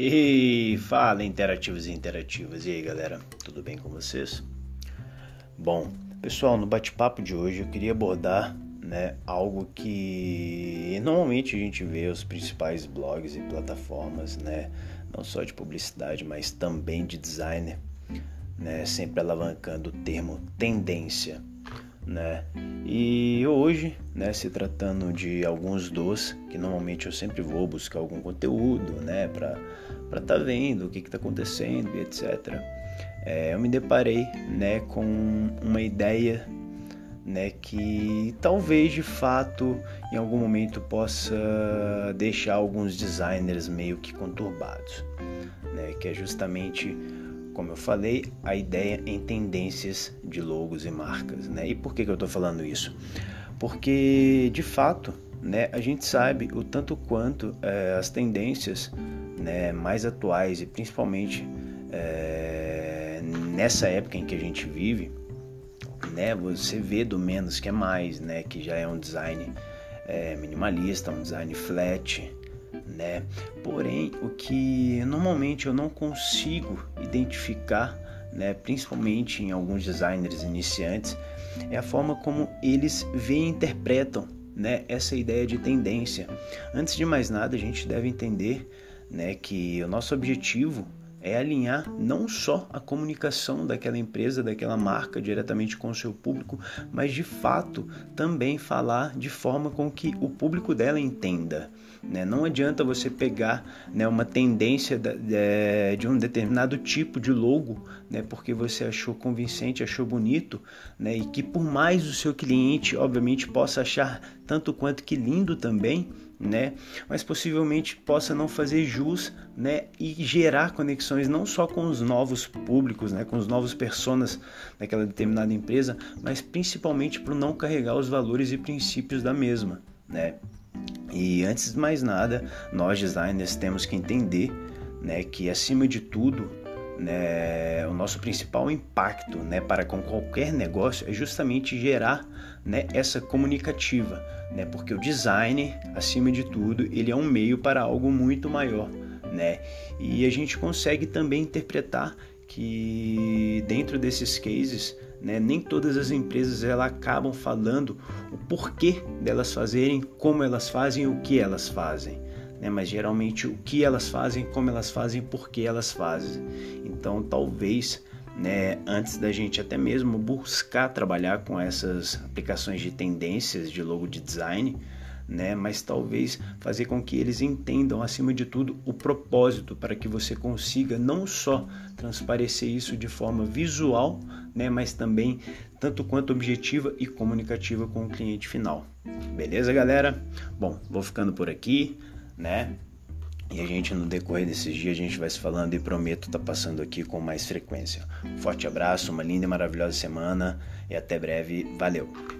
E fala interativos e interativas. E aí, galera, tudo bem com vocês? Bom, pessoal, no bate-papo de hoje eu queria abordar, né, algo que normalmente a gente vê os principais blogs e plataformas, né, não só de publicidade, mas também de designer, né, sempre alavancando o termo tendência né? E hoje, né, se tratando de alguns dos que normalmente eu sempre vou buscar algum conteúdo, né, para para tá vendo o que está acontecendo e etc. É, eu me deparei, né, com uma ideia, né, que talvez de fato em algum momento possa deixar alguns designers meio que conturbados, né, que é justamente como eu falei, a ideia em tendências de logos e marcas. Né? E por que, que eu estou falando isso? Porque, de fato, né, a gente sabe o tanto quanto é, as tendências né, mais atuais e principalmente é, nessa época em que a gente vive, né, você vê do menos que é mais, né, que já é um design é, minimalista, um design flat, né? Porém, o que normalmente eu não consigo identificar, né, principalmente em alguns designers iniciantes, é a forma como eles veem e interpretam, né, essa ideia de tendência. Antes de mais nada, a gente deve entender, né, que o nosso objetivo é alinhar não só a comunicação daquela empresa, daquela marca diretamente com o seu público, mas de fato também falar de forma com que o público dela entenda. Né? Não adianta você pegar né, uma tendência de um determinado tipo de logo, né, porque você achou convincente, achou bonito, né, e que por mais o seu cliente, obviamente, possa achar tanto quanto que lindo também, né? Mas possivelmente possa não fazer jus, né? E gerar conexões não só com os novos públicos, né? Com os novos personas daquela determinada empresa, mas principalmente para não carregar os valores e princípios da mesma, né? E antes de mais nada, nós designers temos que entender, né? Que acima de tudo né, o nosso principal impacto né, para com qualquer negócio é justamente gerar né, essa comunicativa, né, porque o design, acima de tudo, ele é um meio para algo muito maior. Né, e a gente consegue também interpretar que dentro desses cases, né, nem todas as empresas ela acabam falando o porquê delas fazerem, como elas fazem, o que elas fazem né? mas geralmente o que elas fazem, como elas fazem, por que elas fazem. Então, talvez né, antes da gente até mesmo buscar trabalhar com essas aplicações de tendências de logo de design, né, mas talvez fazer com que eles entendam acima de tudo o propósito para que você consiga não só transparecer isso de forma visual, né, mas também tanto quanto objetiva e comunicativa com o cliente final. Beleza, galera? Bom, vou ficando por aqui né? E a gente, no decorrer desses dias, a gente vai se falando e prometo estar tá passando aqui com mais frequência. Um forte abraço, uma linda e maravilhosa semana e até breve. Valeu!